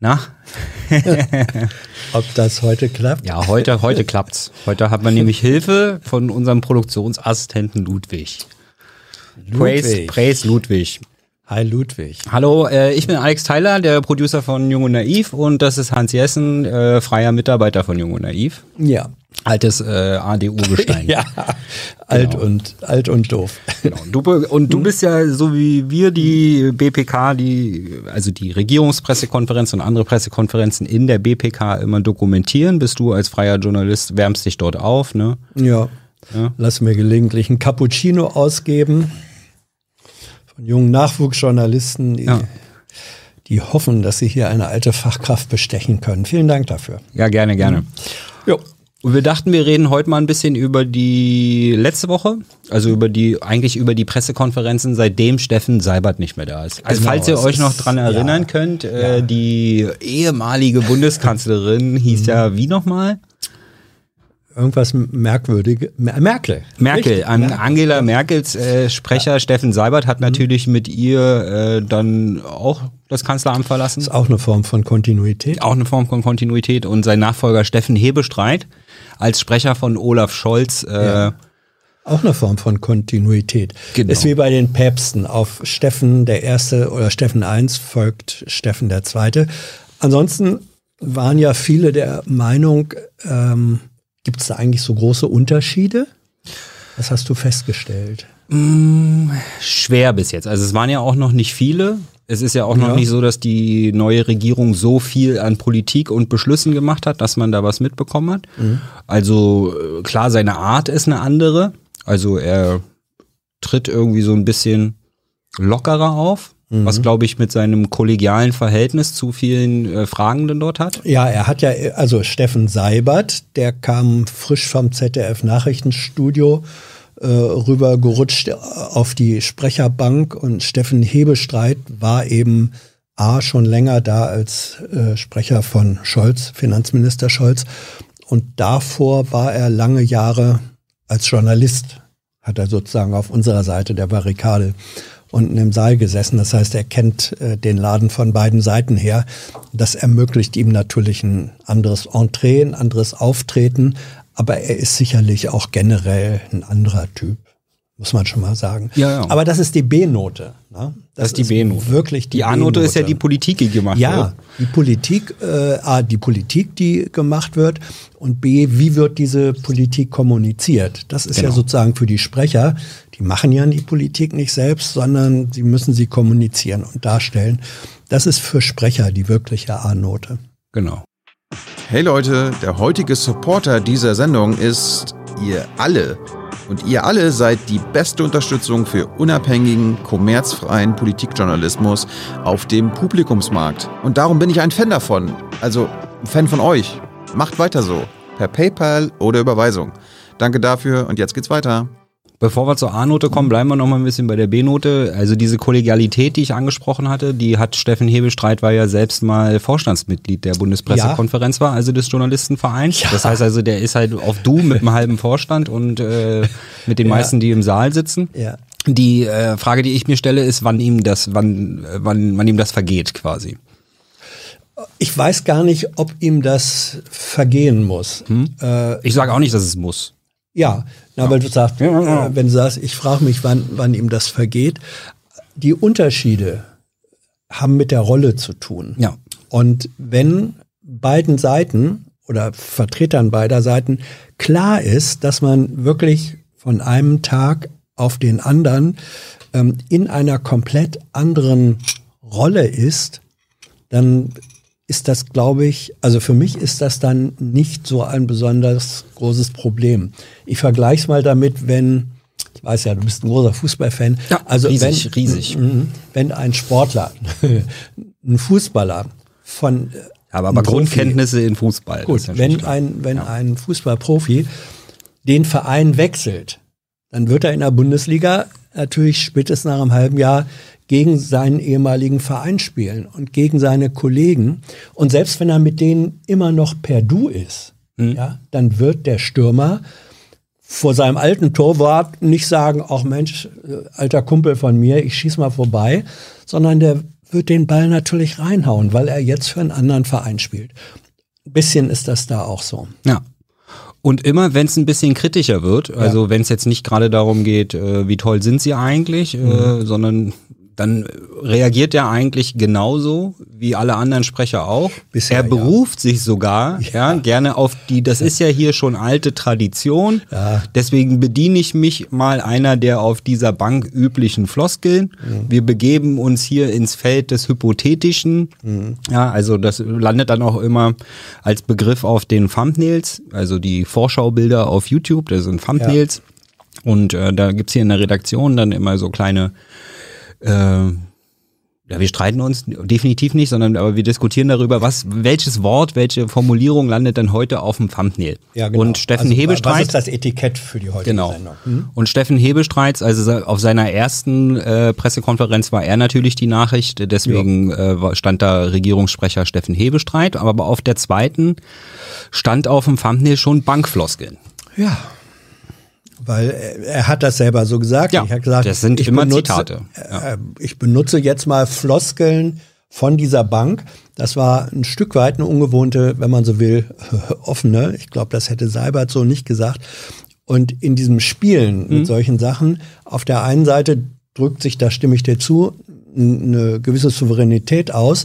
Na? Ob das heute klappt? Ja, heute, heute klappt's. Heute hat man nämlich Hilfe von unserem Produktionsassistenten Ludwig. Praise, praise Ludwig. Hi Ludwig. Hallo, äh, ich bin Alex Tyler, der Producer von Jung und Naiv und das ist Hans Jessen, äh, freier Mitarbeiter von Jung und Naiv. Ja. Altes äh, ADU-Gestein. ja, alt genau. und alt und doof. Genau. Du, und du bist ja so wie wir die BPK, die also die Regierungspressekonferenz und andere Pressekonferenzen in der BPK immer dokumentieren. Bist du als freier Journalist wärmst dich dort auf, ne? Ja. ja. Lass mir gelegentlich ein Cappuccino ausgeben von jungen Nachwuchsjournalisten, die, ja. die hoffen, dass sie hier eine alte Fachkraft bestechen können. Vielen Dank dafür. Ja, gerne, gerne. Jo. Und wir dachten, wir reden heute mal ein bisschen über die letzte Woche, also über die, eigentlich über die Pressekonferenzen, seitdem Steffen Seibert nicht mehr da ist. Also genau, falls ihr euch noch dran erinnern ja, könnt, äh, ja. die ehemalige Bundeskanzlerin hieß mhm. ja wie nochmal? Irgendwas merkwürdig. Merkel. Merkel. An Angela Merkels äh, Sprecher ja. Steffen Seibert hat mhm. natürlich mhm. mit ihr äh, dann auch das Kanzleramt verlassen. Ist auch eine Form von Kontinuität. Auch eine Form von Kontinuität. Und sein Nachfolger Steffen Hebestreit als Sprecher von Olaf Scholz. Äh, ja. Auch eine Form von Kontinuität. Genau. Ist wie bei den Päpsten. Auf Steffen der Erste oder Steffen I folgt Steffen der Zweite. Ansonsten waren ja viele der Meinung, ähm, Gibt es da eigentlich so große Unterschiede? Was hast du festgestellt? Mm, schwer bis jetzt. Also es waren ja auch noch nicht viele. Es ist ja auch noch nicht so, dass die neue Regierung so viel an Politik und Beschlüssen gemacht hat, dass man da was mitbekommen hat. Mhm. Also äh, klar, seine Art ist eine andere. Also er tritt irgendwie so ein bisschen lockerer auf. Mhm. Was, glaube ich, mit seinem kollegialen Verhältnis zu vielen äh, Fragenden dort hat. Ja, er hat ja, also Steffen Seibert, der kam frisch vom ZDF Nachrichtenstudio äh, rüber gerutscht auf die Sprecherbank und Steffen Hebestreit war eben A schon länger da als äh, Sprecher von Scholz, Finanzminister Scholz. Und davor war er lange Jahre als Journalist, hat er sozusagen auf unserer Seite der Barrikade unten im Saal gesessen. Das heißt, er kennt äh, den Laden von beiden Seiten her. Das ermöglicht ihm natürlich ein anderes Entree, ein anderes Auftreten. Aber er ist sicherlich auch generell ein anderer Typ muss man schon mal sagen. Ja, ja. Aber das ist die B-Note. Ne? Das, das, ist die B-Note. Wirklich die, die A-Note ist ja die Politik, die gemacht ja, wird. Ja, die Politik, äh, A, die Politik, die gemacht wird und B, wie wird diese Politik kommuniziert? Das ist genau. ja sozusagen für die Sprecher, die machen ja die Politik nicht selbst, sondern sie müssen sie kommunizieren und darstellen. Das ist für Sprecher die wirkliche A-Note. Genau. Hey Leute, der heutige Supporter dieser Sendung ist ihr alle. Und ihr alle seid die beste Unterstützung für unabhängigen, kommerzfreien Politikjournalismus auf dem Publikumsmarkt. Und darum bin ich ein Fan davon. Also Fan von euch. Macht weiter so. Per PayPal oder Überweisung. Danke dafür und jetzt geht's weiter. Bevor wir zur A-Note kommen, bleiben wir noch mal ein bisschen bei der B-Note. Also diese Kollegialität, die ich angesprochen hatte, die hat Steffen Hebestreit war ja selbst mal Vorstandsmitglied der Bundespressekonferenz ja. war, also des Journalistenvereins. Ja. Das heißt also, der ist halt auf Du mit einem halben Vorstand und äh, mit den ja. meisten, die im Saal sitzen. Ja. Die äh, Frage, die ich mir stelle, ist, wann ihm das, wann, wann, wann ihm das vergeht, quasi. Ich weiß gar nicht, ob ihm das vergehen muss. Hm? Äh, ich sage auch nicht, dass es muss. Ja, na, weil du sagst, äh, wenn du sagst, ich frage mich, wann, wann ihm das vergeht. Die Unterschiede haben mit der Rolle zu tun. Ja. Und wenn beiden Seiten oder Vertretern beider Seiten klar ist, dass man wirklich von einem Tag auf den anderen ähm, in einer komplett anderen Rolle ist, dann ist das, glaube ich, also für mich ist das dann nicht so ein besonders großes Problem. Ich vergleiche es mal damit, wenn, ich weiß ja, du bist ein großer Fußballfan. Ja, also riesig, wenn, riesig. Mhm, wenn ein Sportler, ein Fußballer von aber, aber Grundkenntnisse in Fußball. Gut, wenn ein, wenn ja. ein Fußballprofi den Verein wechselt, dann wird er in der Bundesliga natürlich spätestens nach einem halben Jahr gegen seinen ehemaligen Verein spielen und gegen seine Kollegen. Und selbst wenn er mit denen immer noch per Du ist, mhm. ja, dann wird der Stürmer vor seinem alten Torwart nicht sagen, ach Mensch, äh, alter Kumpel von mir, ich schieß mal vorbei, sondern der wird den Ball natürlich reinhauen, weil er jetzt für einen anderen Verein spielt. Ein bisschen ist das da auch so. Ja. Und immer, wenn es ein bisschen kritischer wird, also ja. wenn es jetzt nicht gerade darum geht, äh, wie toll sind sie eigentlich, äh, mhm. sondern dann reagiert er eigentlich genauso wie alle anderen Sprecher auch. Bisher, er beruft ja. sich sogar ja. ja. gerne auf die, das ist ja hier schon alte Tradition. Ja. Deswegen bediene ich mich mal einer der auf dieser Bank üblichen Floskeln. Mhm. Wir begeben uns hier ins Feld des Hypothetischen. Mhm. Ja, also das landet dann auch immer als Begriff auf den Thumbnails, also die Vorschaubilder auf YouTube, das sind Thumbnails. Und äh, da gibt's hier in der Redaktion dann immer so kleine äh, ja, wir streiten uns definitiv nicht, sondern aber wir diskutieren darüber, was, welches Wort, welche Formulierung landet denn heute auf dem Thumbnail. Ja, genau. Und Steffen also, Hebestreit. Was ist das Etikett für die heutige genau. Sendung? Hm? Und Steffen Hebestreit, also auf seiner ersten äh, Pressekonferenz war er natürlich die Nachricht, deswegen ja. äh, stand da Regierungssprecher Steffen Hebestreit, aber auf der zweiten stand auf dem Thumbnail schon Bankfloskeln. Ja weil er hat das selber so gesagt. Ja, ich habe gesagt, das sind immer benutze, Zitate. Ja. Äh, ich benutze jetzt mal Floskeln von dieser Bank. Das war ein Stück weit eine ungewohnte, wenn man so will, offene. Ich glaube, das hätte Seibert so nicht gesagt. Und in diesem Spielen mhm. mit solchen Sachen, auf der einen Seite drückt sich, da stimme ich dir zu, eine gewisse Souveränität aus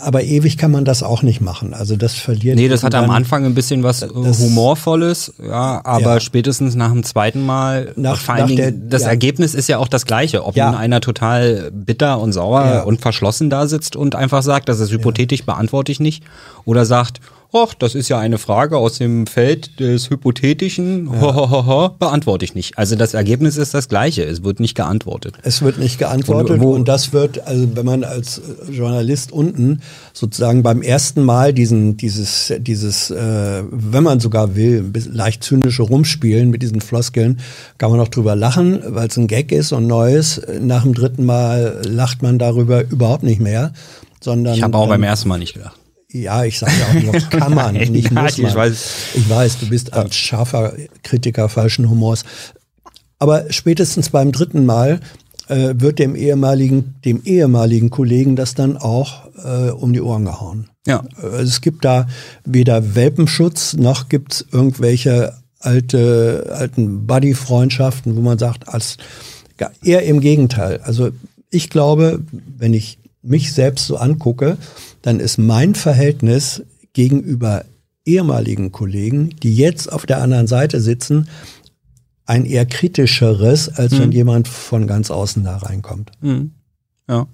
aber ewig kann man das auch nicht machen. Also das verliert. Nee, das hat am Anfang ein bisschen was Humorvolles, ja, aber ja. spätestens nach dem zweiten Mal, nach, vor allen Dingen, der, das ja. Ergebnis ist ja auch das gleiche. Ob nun einer total bitter und sauer und verschlossen da sitzt und einfach sagt, das ist hypothetisch, beantworte ich nicht, oder sagt, ach, das ist ja eine Frage aus dem Feld des Hypothetischen, ja. ho, ho, ho, beantworte ich nicht. Also das Ergebnis ist das gleiche, es wird nicht geantwortet. Es wird nicht geantwortet und, und das wird, also wenn man als Journalist unten sozusagen beim ersten Mal diesen, dieses, dieses, äh, wenn man sogar will, leicht zynische Rumspielen mit diesen Floskeln, kann man noch drüber lachen, weil es ein Gag ist und Neues. Nach dem dritten Mal lacht man darüber überhaupt nicht mehr. Sondern ich habe auch beim ersten Mal nicht gedacht. Ja, ich sage ja auch nur, kann man, nicht ja, muss man. Ich weiß. ich weiß, du bist ein scharfer Kritiker falschen Humors. Aber spätestens beim dritten Mal äh, wird dem ehemaligen, dem ehemaligen Kollegen das dann auch äh, um die Ohren gehauen. Ja. Also es gibt da weder Welpenschutz noch gibt's irgendwelche alte, alten Buddy-Freundschaften, wo man sagt, als eher im Gegenteil. Also ich glaube, wenn ich mich selbst so angucke, dann ist mein Verhältnis gegenüber ehemaligen Kollegen, die jetzt auf der anderen Seite sitzen, ein eher kritischeres, als mhm. wenn jemand von ganz außen da reinkommt. Mhm. Ja,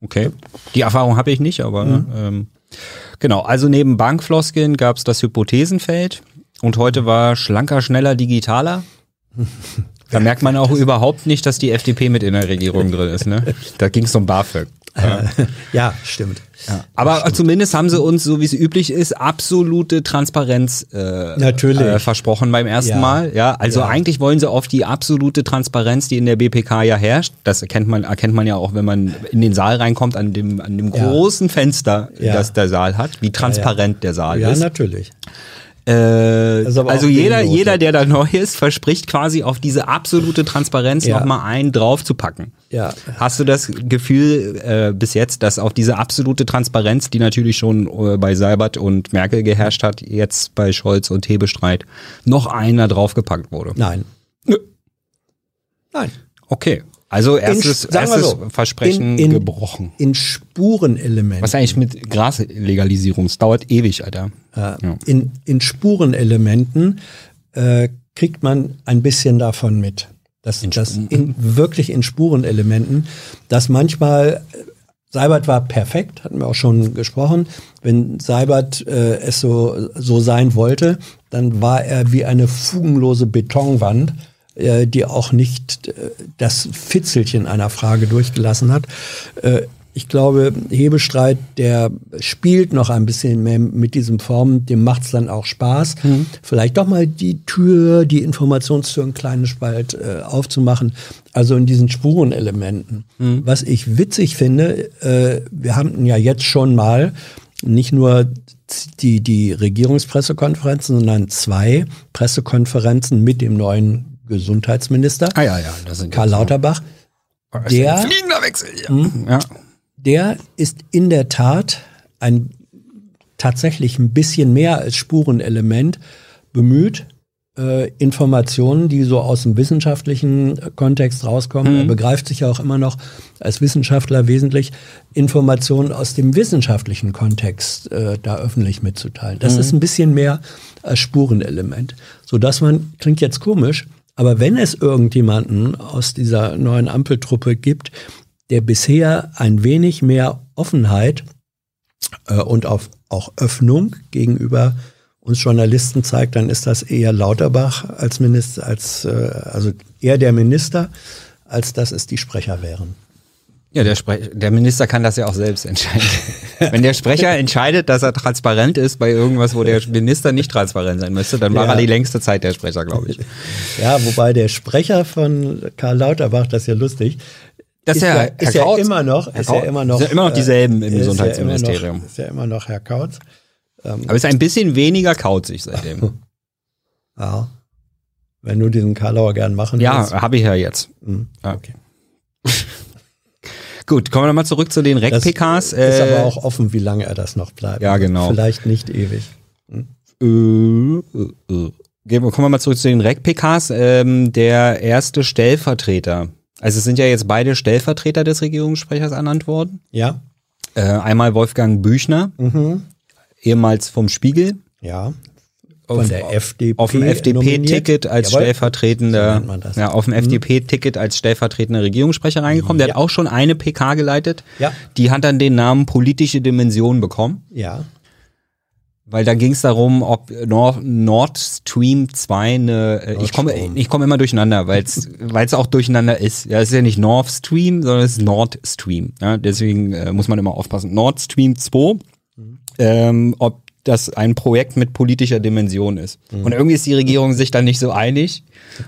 okay. Die Erfahrung habe ich nicht, aber mhm. ähm, genau. Also neben Bankfloskeln gab es das Hypothesenfeld und heute war schlanker, schneller, digitaler. Da merkt man auch überhaupt nicht, dass die FDP mit in der Regierung drin ist. Ne? Da ging es um BAföG. Ja, ja stimmt. Ja, Aber stimmt. zumindest haben sie uns, so wie es üblich ist, absolute Transparenz äh, Natürlich. Äh, versprochen beim ersten ja. Mal. Ja, also eigentlich wollen sie auf die absolute Transparenz, die in der BPK ja herrscht. Das erkennt man, erkennt man ja auch, wenn man in den Saal reinkommt, an dem, an dem großen Fenster, das der Saal hat, wie transparent der Saal ist. Ja, natürlich. Äh, also jeder, jeder, der da neu ist, verspricht quasi auf diese absolute Transparenz ja. nochmal einen drauf zu packen. Ja. Hast du das Gefühl äh, bis jetzt, dass auf diese absolute Transparenz, die natürlich schon äh, bei Seibert und Merkel geherrscht hat, jetzt bei Scholz und Hebestreit, noch einer draufgepackt wurde? Nein. Nö. Nein. Okay. Also erstes, in, erstes so, Versprechen in, in, gebrochen. In Spurenelementen. Was eigentlich mit Graslegalisierung? Es dauert ewig, Alter. Äh, ja. in, in Spurenelementen äh, kriegt man ein bisschen davon mit. Das, in das in, wirklich in Spurenelementen, dass manchmal Seibert war perfekt, hatten wir auch schon gesprochen. Wenn Seibert äh, es so, so sein wollte, dann war er wie eine fugenlose Betonwand, äh, die auch nicht äh, das Fitzelchen einer Frage durchgelassen hat. Äh, ich glaube, Hebestreit, der spielt noch ein bisschen mehr mit diesem Form, dem macht es dann auch Spaß. Mhm. Vielleicht doch mal die Tür, die Informationstür einen kleinen Spalt äh, aufzumachen. Also in diesen Spurenelementen. Mhm. Was ich witzig finde, äh, wir haben ja jetzt schon mal nicht nur die, die Regierungspressekonferenzen, sondern zwei Pressekonferenzen mit dem neuen Gesundheitsminister, ah, ja, ja, Karl Lauterbach. Der, fliegender Wechsel, ja. Hm? ja. der ist in der Tat ein tatsächlich ein bisschen mehr als Spurenelement bemüht, äh, Informationen, die so aus dem wissenschaftlichen Kontext rauskommen. Mhm. Er begreift sich ja auch immer noch als Wissenschaftler wesentlich, Informationen aus dem wissenschaftlichen Kontext äh, da öffentlich mitzuteilen. Das mhm. ist ein bisschen mehr als Spurenelement. So dass man, klingt jetzt komisch, aber wenn es irgendjemanden aus dieser neuen Ampeltruppe gibt, der bisher ein wenig mehr Offenheit äh, und auf, auch Öffnung gegenüber uns Journalisten zeigt, dann ist das eher Lauterbach als Minister, als äh, also eher der Minister, als dass es die Sprecher wären. Ja, der, Spre der Minister kann das ja auch selbst entscheiden. Wenn der Sprecher entscheidet, dass er transparent ist bei irgendwas, wo der Minister nicht transparent sein müsste, dann war ja. er die längste Zeit der Sprecher, glaube ich. Ja, wobei der Sprecher von Karl Lauterbach, das ist ja lustig, das ist, ja, ist ja immer noch, ist ja immer noch, ist ja immer noch dieselben im Gesundheitsministerium. Ja noch, ist ja immer noch Herr Kautz. Ähm, Aber ist ein bisschen weniger kauzig seitdem. ja. Wenn du diesen Karlauer gern machen willst. Ja, habe ich ja jetzt. Mhm. Okay. Gut, kommen wir nochmal zurück zu den REC-PKs. Ist äh, aber auch offen, wie lange er das noch bleibt. Ja, genau. Vielleicht nicht ewig. Hm? Äh, äh, äh. Kommen wir mal zurück zu den REC-PKs. Ähm, der erste Stellvertreter. Also es sind ja jetzt beide Stellvertreter des Regierungssprechers ernannt worden. Ja. Äh, einmal Wolfgang Büchner, mhm ehemals vom Spiegel. Ja. Von auf, der FDP. Auf dem FDP-Ticket als Jawohl. stellvertretender, so ja, auf dem mhm. FDP-Ticket als stellvertretender Regierungssprecher reingekommen. Der ja. hat auch schon eine PK geleitet. Ja. Die hat dann den Namen politische Dimension bekommen. Ja. Weil da ging es darum, ob Nord, Nord Stream 2 eine, äh, ich komme ich komme immer durcheinander, weil es auch durcheinander ist. Ja, es ist ja nicht Nord Stream, sondern es ist Nord Stream. Ja, deswegen äh, muss man immer aufpassen. Nord Stream 2 ähm, ob das ein Projekt mit politischer Dimension ist. Mhm. Und irgendwie ist die Regierung sich dann nicht so einig.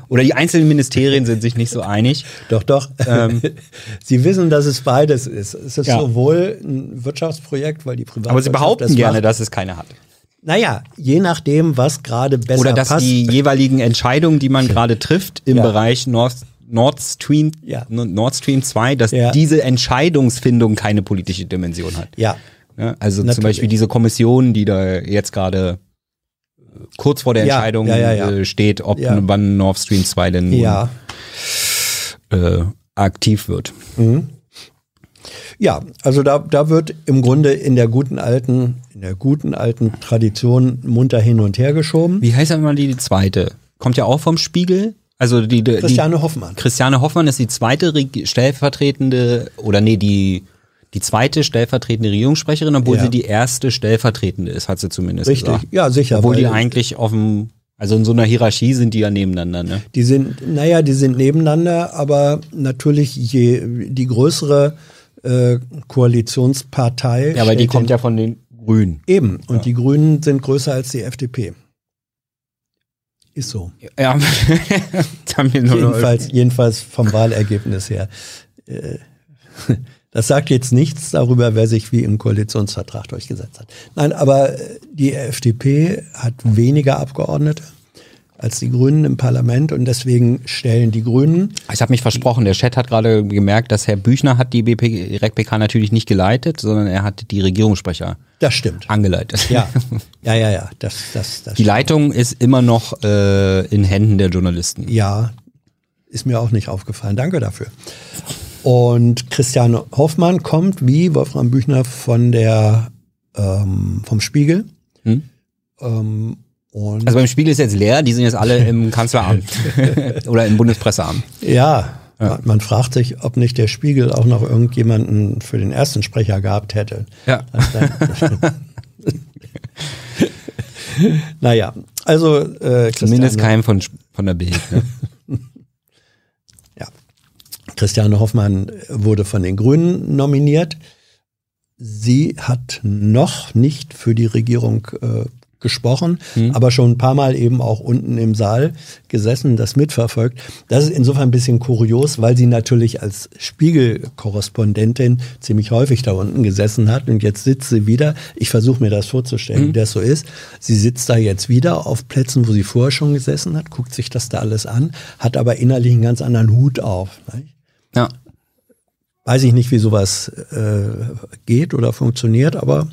Oder die einzelnen Ministerien sind sich nicht so einig. Doch, doch. Ähm, Sie wissen, dass es beides ist. Es ist ja. sowohl ein Wirtschaftsprojekt, weil die Privatwirtschaft Aber Sie behaupten gerne, macht. dass es keine hat. Naja, je nachdem, was gerade besser passt. Oder dass passt. die jeweiligen Entscheidungen, die man gerade trifft im ja. Bereich Nord, Nord Stream, ja. Nord Stream 2, dass diese Entscheidungsfindung keine politische Dimension hat. Ja, ja, also Natürlich. zum Beispiel diese Kommission, die da jetzt gerade äh, kurz vor der Entscheidung ja, ja, äh, steht, ob wann Nord Stream 2 denn ja. äh, aktiv wird. Mhm. Ja, also da, da wird im Grunde in der guten alten, in der guten alten Tradition munter hin und her geschoben. Wie heißt aber die, die zweite? Kommt ja auch vom Spiegel. Also die, die Christiane Hoffmann. Christiane Hoffmann ist die zweite stellvertretende oder nee, die die zweite stellvertretende Regierungssprecherin, obwohl ja. sie die erste stellvertretende ist, hat sie zumindest Richtig, gesagt. ja, sicher. Obwohl die eigentlich auf dem, also in so einer Hierarchie sind die ja nebeneinander, ne? Die sind, naja, die sind nebeneinander, aber natürlich je, die größere äh, Koalitionspartei. Ja, aber die kommt ja von den Grünen. Eben, und ja. die Grünen sind größer als die FDP. Ist so. Ja, jedenfalls, jedenfalls vom Wahlergebnis her. Äh, das sagt jetzt nichts darüber, wer sich wie im Koalitionsvertrag durchgesetzt hat. Nein, aber äh, die FDP hat weniger Abgeordnete als die Grünen im Parlament und deswegen stellen die Grünen. Ich habe mich versprochen, der Chat hat gerade gemerkt, dass Herr Büchner hat die BP, RECPK natürlich nicht geleitet, sondern er hat die Regierungssprecher das stimmt. angeleitet. Ja, ja, ja, ja. Das, das, das die stimmt. Leitung ist immer noch äh, in Händen der Journalisten. Ja, ist mir auch nicht aufgefallen. Danke dafür. Und Christian Hoffmann kommt wie Wolfram Büchner von der ähm, vom Spiegel. Hm? Ähm, also beim Spiegel ist jetzt leer, die sind jetzt alle im Kanzleramt oder im Bundespresseamt. Ja, ja, man fragt sich, ob nicht der Spiegel auch noch irgendjemanden für den ersten Sprecher gehabt hätte. Ja. naja, also äh, zumindest kein von, von der Bild. Ne? Christiane Hoffmann wurde von den Grünen nominiert. Sie hat noch nicht für die Regierung äh, gesprochen, mhm. aber schon ein paar Mal eben auch unten im Saal gesessen, das mitverfolgt. Das ist insofern ein bisschen kurios, weil sie natürlich als Spiegelkorrespondentin ziemlich häufig da unten gesessen hat und jetzt sitzt sie wieder. Ich versuche mir das vorzustellen, mhm. wie das so ist. Sie sitzt da jetzt wieder auf Plätzen, wo sie vorher schon gesessen hat, guckt sich das da alles an, hat aber innerlich einen ganz anderen Hut auf. Nicht? Ja. weiß ich nicht, wie sowas äh, geht oder funktioniert, aber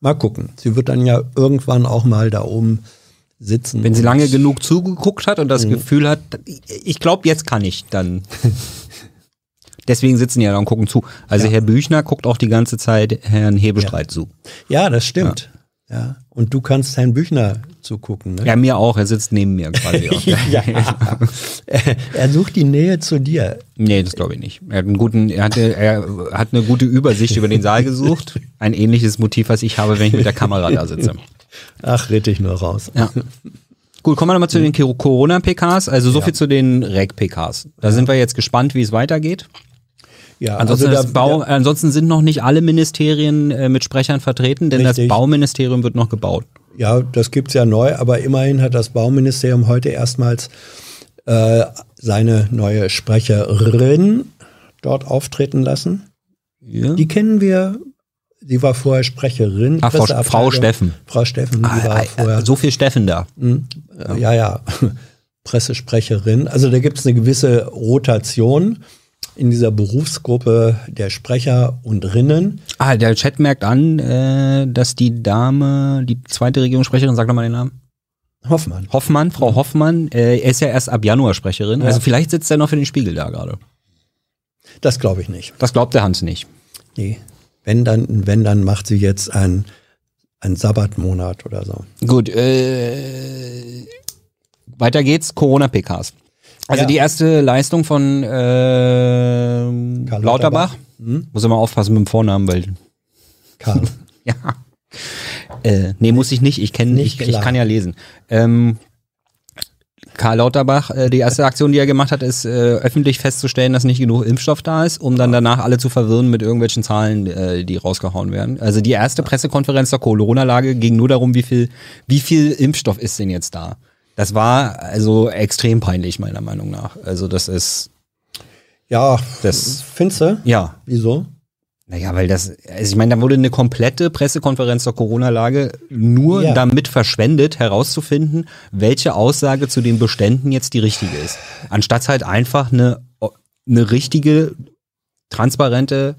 mal gucken. Sie wird dann ja irgendwann auch mal da oben sitzen. Wenn sie lange genug zugeguckt hat und das mhm. Gefühl hat, ich glaube, jetzt kann ich, dann. Deswegen sitzen die ja da und gucken zu. Also ja. Herr Büchner guckt auch die ganze Zeit Herrn Hebestreit ja. zu. Ja, das stimmt. Ja. ja. Und du kannst Herrn Büchner zugucken. Ne? Ja, mir auch. Er sitzt neben mir quasi. ja. er sucht die Nähe zu dir. Nee, das glaube ich nicht. Er hat, einen guten, er, hatte, er hat eine gute Übersicht über den Saal gesucht. Ein ähnliches Motiv, was ich habe, wenn ich mit der Kamera da sitze. Ach, red ich nur raus. Ja. Gut, kommen wir nochmal zu den Corona-PKs. Also so ja. viel zu den REC-PKs. Da sind wir jetzt gespannt, wie es weitergeht. Ja, ansonsten, also da, Bau, ja. ansonsten sind noch nicht alle Ministerien äh, mit Sprechern vertreten, denn Richtig. das Bauministerium wird noch gebaut. Ja, das gibt's ja neu, aber immerhin hat das Bauministerium heute erstmals äh, seine neue Sprecherin dort auftreten lassen. Ja. Die kennen wir. Sie war vorher Sprecherin. Ach, Frau, Frau Steffen. Frau Steffen, die ah, war äh, vorher. So viel Steffen da. Hm, ja, ja. Pressesprecherin. Also da gibt es eine gewisse Rotation in dieser Berufsgruppe der Sprecher und Rinnen. Ah, der Chat merkt an, äh, dass die Dame, die zweite Regierungssprecherin, sag doch mal den Namen. Hoffmann. Hoffmann, Frau. Hoffmann, äh, ist ja erst ab Januar Sprecherin. Ja. Also vielleicht sitzt er noch für den Spiegel da gerade. Das glaube ich nicht. Das glaubt der Hans nicht. Nee. Wenn dann, wenn dann macht sie jetzt einen, einen Sabbatmonat oder so. Gut, äh, weiter geht's, Corona-PKs. Also ja. die erste Leistung von äh, Lauterbach. Lauterbach. Hm? Muss immer aufpassen mit dem Vornamen, weil. Karl. ja. Äh, nee, muss ich nicht. Ich kenne, ich, ich kann ja lesen. Ähm, Karl Lauterbach, äh, die erste Aktion, die er gemacht hat, ist äh, öffentlich festzustellen, dass nicht genug Impfstoff da ist, um dann danach alle zu verwirren mit irgendwelchen Zahlen, äh, die rausgehauen werden. Also die erste Pressekonferenz der Corona-Lage ging nur darum, wie viel, wie viel Impfstoff ist denn jetzt da? Das war also extrem peinlich, meiner Meinung nach. Also das ist. Ja, das. Findest du? Ja. Wieso? Naja, weil das, also ich meine, da wurde eine komplette Pressekonferenz zur Corona-Lage nur ja. damit verschwendet, herauszufinden, welche Aussage zu den Beständen jetzt die richtige ist. Anstatt halt einfach eine, eine richtige, transparente,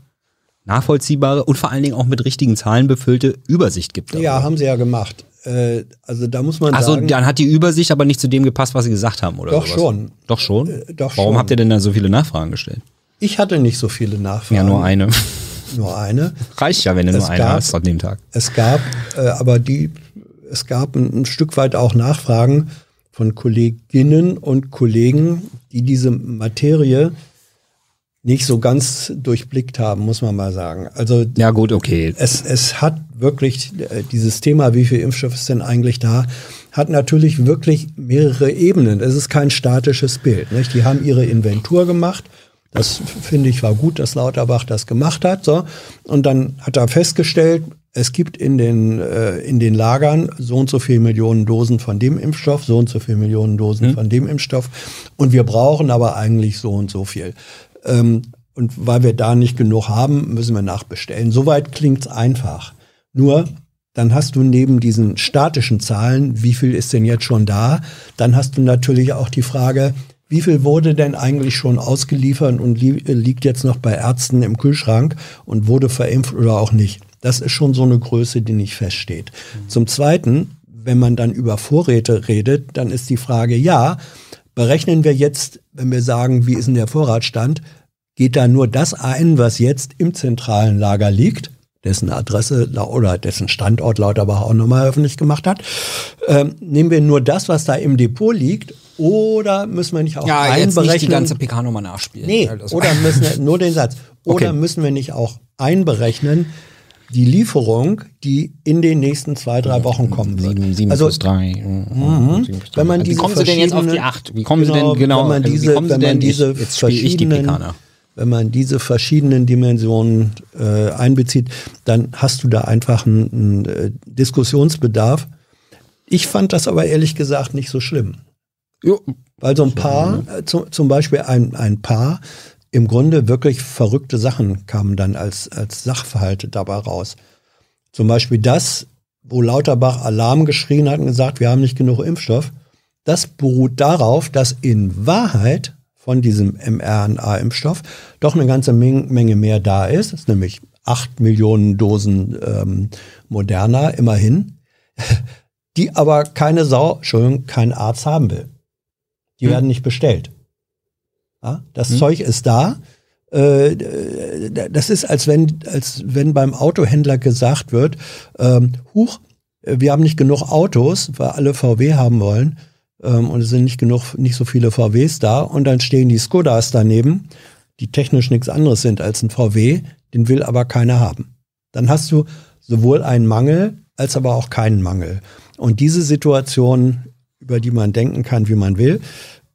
nachvollziehbare und vor allen Dingen auch mit richtigen Zahlen befüllte Übersicht gibt. Darüber. Ja, haben sie ja gemacht. Äh, also da muss man sagen. dann hat die Übersicht aber nicht zu dem gepasst, was sie gesagt haben, oder? Doch sowas. schon. Doch schon? Äh, doch Warum schon. habt ihr denn da so viele Nachfragen gestellt? Ich hatte nicht so viele Nachfragen. Ja, nur eine. Nur eine. Reicht ja, wenn du es nur eine gab, hast an dem Tag. Es gab, äh, aber die, es gab ein, ein Stück weit auch Nachfragen von Kolleginnen und Kollegen, die diese Materie nicht so ganz durchblickt haben, muss man mal sagen. Also ja gut, okay. Es, es hat wirklich äh, dieses Thema, wie viel Impfstoff ist denn eigentlich da, hat natürlich wirklich mehrere Ebenen. Es ist kein statisches Bild. Nicht? Die haben ihre Inventur gemacht. Das finde ich war gut, dass Lauterbach das gemacht hat. So. Und dann hat er festgestellt, es gibt in den, äh, in den Lagern so und so viele Millionen Dosen von dem Impfstoff, so und so viele Millionen Dosen hm. von dem Impfstoff. Und wir brauchen aber eigentlich so und so viel. Ähm, und weil wir da nicht genug haben, müssen wir nachbestellen. Soweit klingt's einfach. Nur, dann hast du neben diesen statischen Zahlen, wie viel ist denn jetzt schon da, dann hast du natürlich auch die Frage, wie viel wurde denn eigentlich schon ausgeliefert und li liegt jetzt noch bei Ärzten im Kühlschrank und wurde verimpft oder auch nicht? Das ist schon so eine Größe, die nicht feststeht. Mhm. Zum Zweiten, wenn man dann über Vorräte redet, dann ist die Frage, ja, berechnen wir jetzt, wenn wir sagen, wie ist denn der Vorratstand, geht da nur das ein, was jetzt im zentralen Lager liegt, dessen Adresse oder dessen Standort Lauterbach auch nochmal öffentlich gemacht hat. Ähm, nehmen wir nur das, was da im Depot liegt, oder müssen wir nicht auch ja, einberechnen? Jetzt nicht die ganze PK nochmal nachspielen. Nee, also. oder müssen wir, nur den Satz. Oder okay. müssen wir nicht auch einberechnen, die Lieferung, die in den nächsten zwei, drei Wochen kommen wird. 7, 7 also, plus 3. Mhm. Wenn man diese wie kommen Sie denn jetzt auf die 8? Wie kommen genau, Sie denn genau? Wenn man diese, wie wenn man diese ich, jetzt ich die Pekaner. Wenn man diese verschiedenen Dimensionen äh, einbezieht, dann hast du da einfach einen, einen äh, Diskussionsbedarf. Ich fand das aber ehrlich gesagt nicht so schlimm. Jo. Weil so ein Paar, äh, zum, zum Beispiel ein, ein Paar, im Grunde wirklich verrückte Sachen kamen dann als, als Sachverhalte dabei raus. Zum Beispiel das, wo Lauterbach Alarm geschrien hat und gesagt, wir haben nicht genug Impfstoff. Das beruht darauf, dass in Wahrheit von diesem mRNA-Impfstoff doch eine ganze Menge mehr da ist, ist nämlich acht Millionen Dosen ähm, Moderna immerhin, die aber keine Sau, Entschuldigung, kein Arzt haben will. Die hm. werden nicht bestellt. Ja, das hm. Zeug ist da. Äh, das ist, als wenn, als wenn beim Autohändler gesagt wird, ähm, huch, wir haben nicht genug Autos, weil alle VW haben wollen. Ähm, und es sind nicht genug, nicht so viele VWs da. Und dann stehen die Skodas daneben, die technisch nichts anderes sind als ein VW, den will aber keiner haben. Dann hast du sowohl einen Mangel als aber auch keinen Mangel. Und diese Situation, über die man denken kann, wie man will,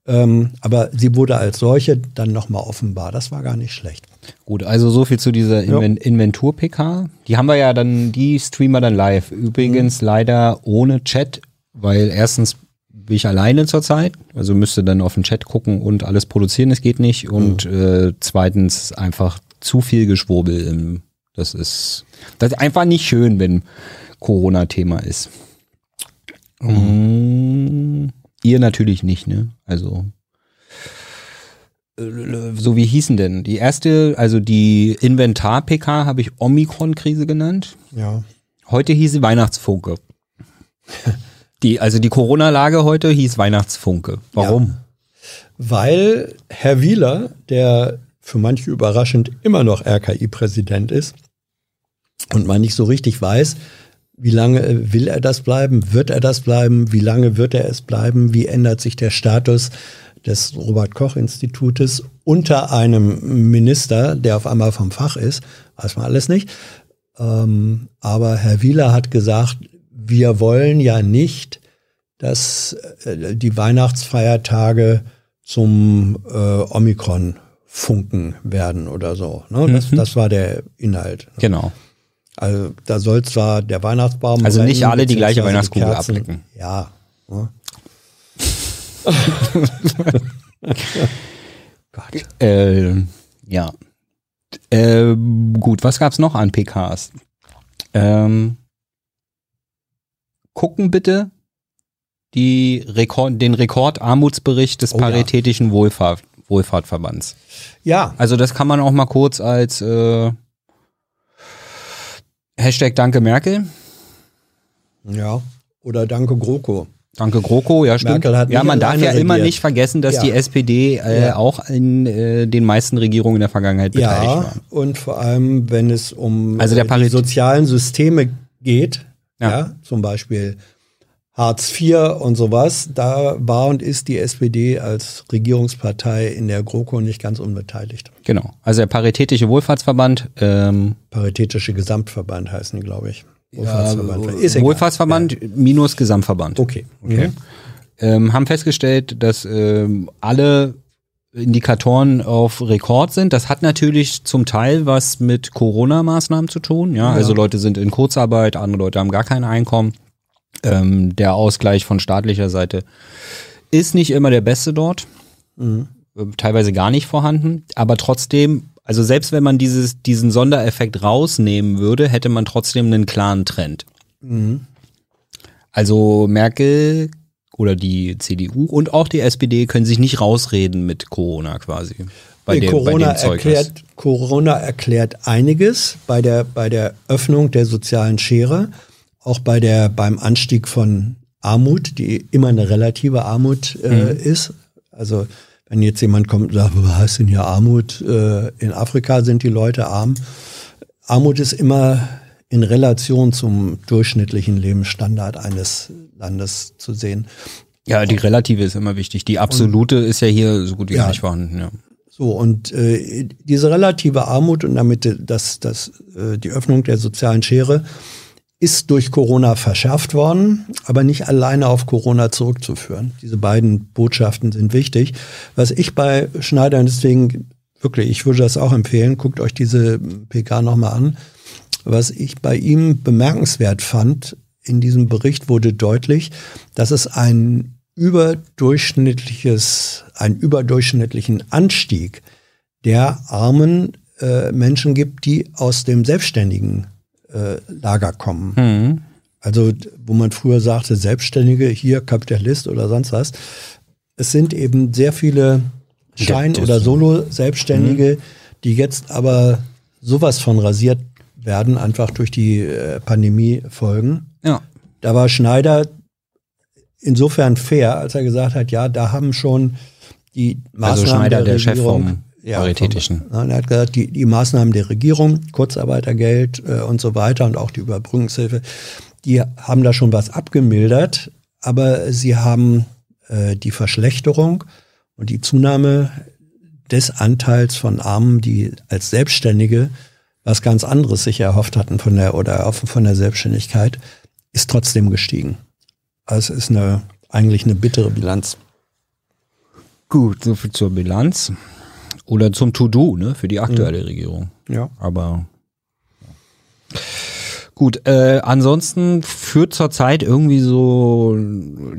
ähm, aber sie wurde als solche dann nochmal offenbar. Das war gar nicht schlecht. Gut, also so viel zu dieser Inven Inventur-PK. Die haben wir ja dann, die Streamer dann live. Übrigens mhm. leider ohne Chat, weil erstens bin ich alleine zurzeit, also müsste dann auf den Chat gucken und alles produzieren, es geht nicht. Und mhm. äh, zweitens einfach zu viel Geschwurbel. Im, das ist, das ist einfach nicht schön, wenn Corona-Thema ist. Mhm. Ihr natürlich nicht, ne? Also so wie hießen denn? Die erste, also die Inventar-PK habe ich Omikron-Krise genannt. Ja. Heute hieß sie Weihnachtsfunke. die, also die Corona-Lage heute hieß Weihnachtsfunke. Warum? Ja. Weil Herr Wieler, der für manche überraschend immer noch RKI-Präsident ist und man nicht so richtig weiß, wie lange will er das bleiben? Wird er das bleiben? Wie lange wird er es bleiben? Wie ändert sich der Status des Robert Koch Institutes unter einem Minister, der auf einmal vom Fach ist? Weiß man alles nicht. Ähm, aber Herr Wieler hat gesagt, wir wollen ja nicht, dass äh, die Weihnachtsfeiertage zum äh, Omikron-Funken werden oder so. Ne? Das, mhm. das war der Inhalt. Genau. Also da soll zwar der Weihnachtsbaum. Also nicht alle die gleiche Weihnachtskugel abblicken. Ja. Ne? Gott. Äh, ja. Äh, gut, was gab's noch an PKs? Ähm, gucken bitte die Rekord, den Rekordarmutsbericht des oh, Paritätischen ja. Wohlfahrt, Wohlfahrtverbands. Ja. Also das kann man auch mal kurz als äh, Hashtag Danke Merkel. Ja, oder Danke GroKo. Danke GroKo, ja stimmt. ja, man darf ja regiert. immer nicht vergessen, dass ja. die SPD äh, ja. auch in äh, den meisten Regierungen in der Vergangenheit beteiligt ja, war. Und vor allem, wenn es um also die sozialen Systeme geht, ja. ja, zum Beispiel Hartz IV und sowas, da war und ist die SPD als Regierungspartei in der GroKo nicht ganz unbeteiligt. Genau. Also der Paritätische Wohlfahrtsverband. Ähm, Paritätische Gesamtverband heißen die, glaube ich. Wohlfahrtsverband. Ja, ist Wohlfahrtsverband ja. minus Gesamtverband. Okay. okay. Mhm. Ähm, haben festgestellt, dass ähm, alle Indikatoren auf Rekord sind. Das hat natürlich zum Teil was mit Corona-Maßnahmen zu tun. Ja? ja, also Leute sind in Kurzarbeit, andere Leute haben gar kein Einkommen. Ähm, der Ausgleich von staatlicher Seite ist nicht immer der beste dort. Mhm. Ähm, teilweise gar nicht vorhanden. Aber trotzdem, also selbst wenn man dieses, diesen Sondereffekt rausnehmen würde, hätte man trotzdem einen klaren Trend. Mhm. Also Merkel oder die CDU und auch die SPD können sich nicht rausreden mit Corona quasi. Bei dem, Corona, bei dem erklärt, Corona erklärt einiges bei der, bei der Öffnung der sozialen Schere auch bei der, beim Anstieg von Armut, die immer eine relative Armut äh, mhm. ist. Also wenn jetzt jemand kommt und sagt, was heißt denn hier Armut? Äh, in Afrika sind die Leute arm. Armut ist immer in Relation zum durchschnittlichen Lebensstandard eines Landes zu sehen. Ja, die relative ist immer wichtig. Die absolute und, ist ja hier so gut wie ja, nicht vorhanden. Ja. So, und äh, diese relative Armut und damit das, das, äh, die Öffnung der sozialen Schere ist durch Corona verschärft worden, aber nicht alleine auf Corona zurückzuführen. Diese beiden Botschaften sind wichtig. Was ich bei Schneider, deswegen wirklich, ich würde das auch empfehlen, guckt euch diese PK nochmal an. Was ich bei ihm bemerkenswert fand, in diesem Bericht wurde deutlich, dass es ein überdurchschnittliches, einen überdurchschnittlichen Anstieg der armen äh, Menschen gibt, die aus dem Selbstständigen äh, Lager kommen. Mhm. Also, wo man früher sagte, Selbstständige, hier Kapitalist oder sonst was. Es sind eben sehr viele Schein- oder Solo-Selbstständige, mhm. die jetzt aber sowas von rasiert werden, einfach durch die äh, Pandemie-Folgen. Ja. Da war Schneider insofern fair, als er gesagt hat, ja, da haben schon die Maßnahmen also Schneider, der, der Chef vom ja, Paritätischen. Vom, er hat gesagt, die, die Maßnahmen der Regierung, Kurzarbeitergeld äh, und so weiter und auch die Überbrückungshilfe, die haben da schon was abgemildert, aber sie haben äh, die Verschlechterung und die Zunahme des Anteils von Armen, die als Selbstständige was ganz anderes sich erhofft hatten von der oder von der Selbstständigkeit, ist trotzdem gestiegen. Also es ist eine eigentlich eine bittere Bilanz. Gut, so viel zur Bilanz. Oder zum To-Do, ne, für die aktuelle mhm. Regierung. Ja. Aber Gut, äh, ansonsten führt zurzeit irgendwie so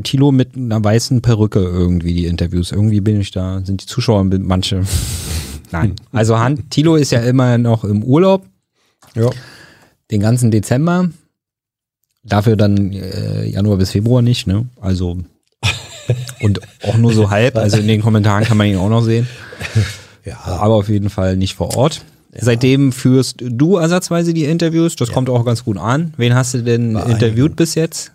Tilo mit einer weißen Perücke irgendwie die Interviews. Irgendwie bin ich da, sind die Zuschauer manche. Nein. Also Han, Tilo ist ja immer noch im Urlaub. Ja. Den ganzen Dezember. Dafür dann äh, Januar bis Februar nicht, ne? Also und auch nur so halb. Also in den Kommentaren kann man ihn auch noch sehen. Ja. Aber auf jeden Fall nicht vor Ort. Ja. Seitdem führst du ersatzweise die Interviews. Das ja. kommt auch ganz gut an. Wen hast du denn interviewt bis jetzt?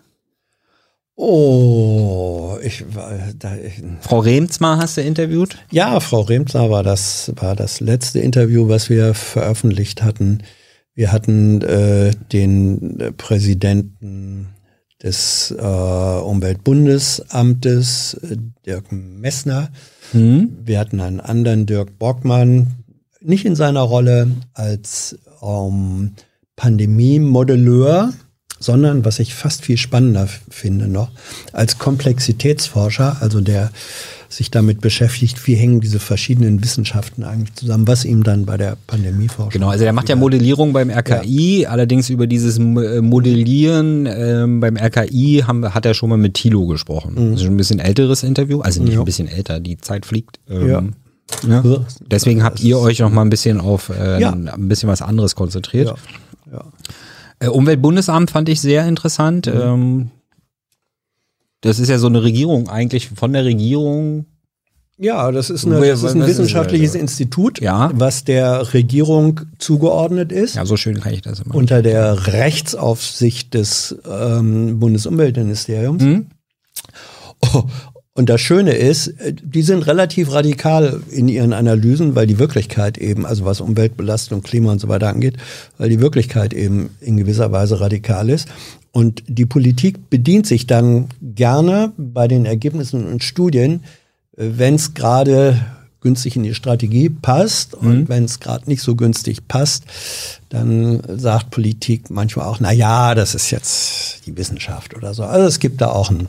Oh, ich war da. Ich, Frau Remzmar hast du interviewt? Ja, Frau Remzmar war das, war das letzte Interview, was wir veröffentlicht hatten. Wir hatten äh, den Präsidenten des äh, Umweltbundesamtes, Dirk Messner. Hm. Wir hatten einen anderen Dirk Bockmann, nicht in seiner Rolle als ähm, Pandemie-Modelleur, sondern was ich fast viel spannender finde noch, als Komplexitätsforscher, also der sich damit beschäftigt, wie hängen diese verschiedenen Wissenschaften eigentlich zusammen, was ihm dann bei der Pandemieforschung. Genau, also er macht ja Modellierung beim RKI, ja. allerdings über dieses äh, Modellieren ähm, beim RKI haben, hat er schon mal mit Thilo gesprochen. Mhm. Das ist schon ein bisschen älteres Interview, also nicht ja. ein bisschen älter, die Zeit fliegt. Ähm, ja. Ja. Deswegen habt ihr euch noch mal ein bisschen auf äh, ein bisschen was anderes konzentriert. Ja. Ja. Äh, Umweltbundesamt fand ich sehr interessant. Mhm. Ähm, das ist ja so eine Regierung eigentlich von der Regierung. Ja, das ist, eine, das ist ein wissenschaftliches ist, Institut, ja. was der Regierung zugeordnet ist. Ja, so schön kann ich das immer. Unter der Rechtsaufsicht des ähm, Bundesumweltministeriums. Mhm. Und das Schöne ist, äh, die sind relativ radikal in ihren Analysen, weil die Wirklichkeit eben, also was Umweltbelastung, Klima und so weiter angeht, weil die Wirklichkeit eben in gewisser Weise radikal ist. Und die Politik bedient sich dann gerne bei den Ergebnissen und Studien, äh, wenn es gerade günstig in die Strategie passt und mhm. wenn es gerade nicht so günstig passt, dann sagt Politik manchmal auch, na ja, das ist jetzt die Wissenschaft oder so. Also es gibt da auch ein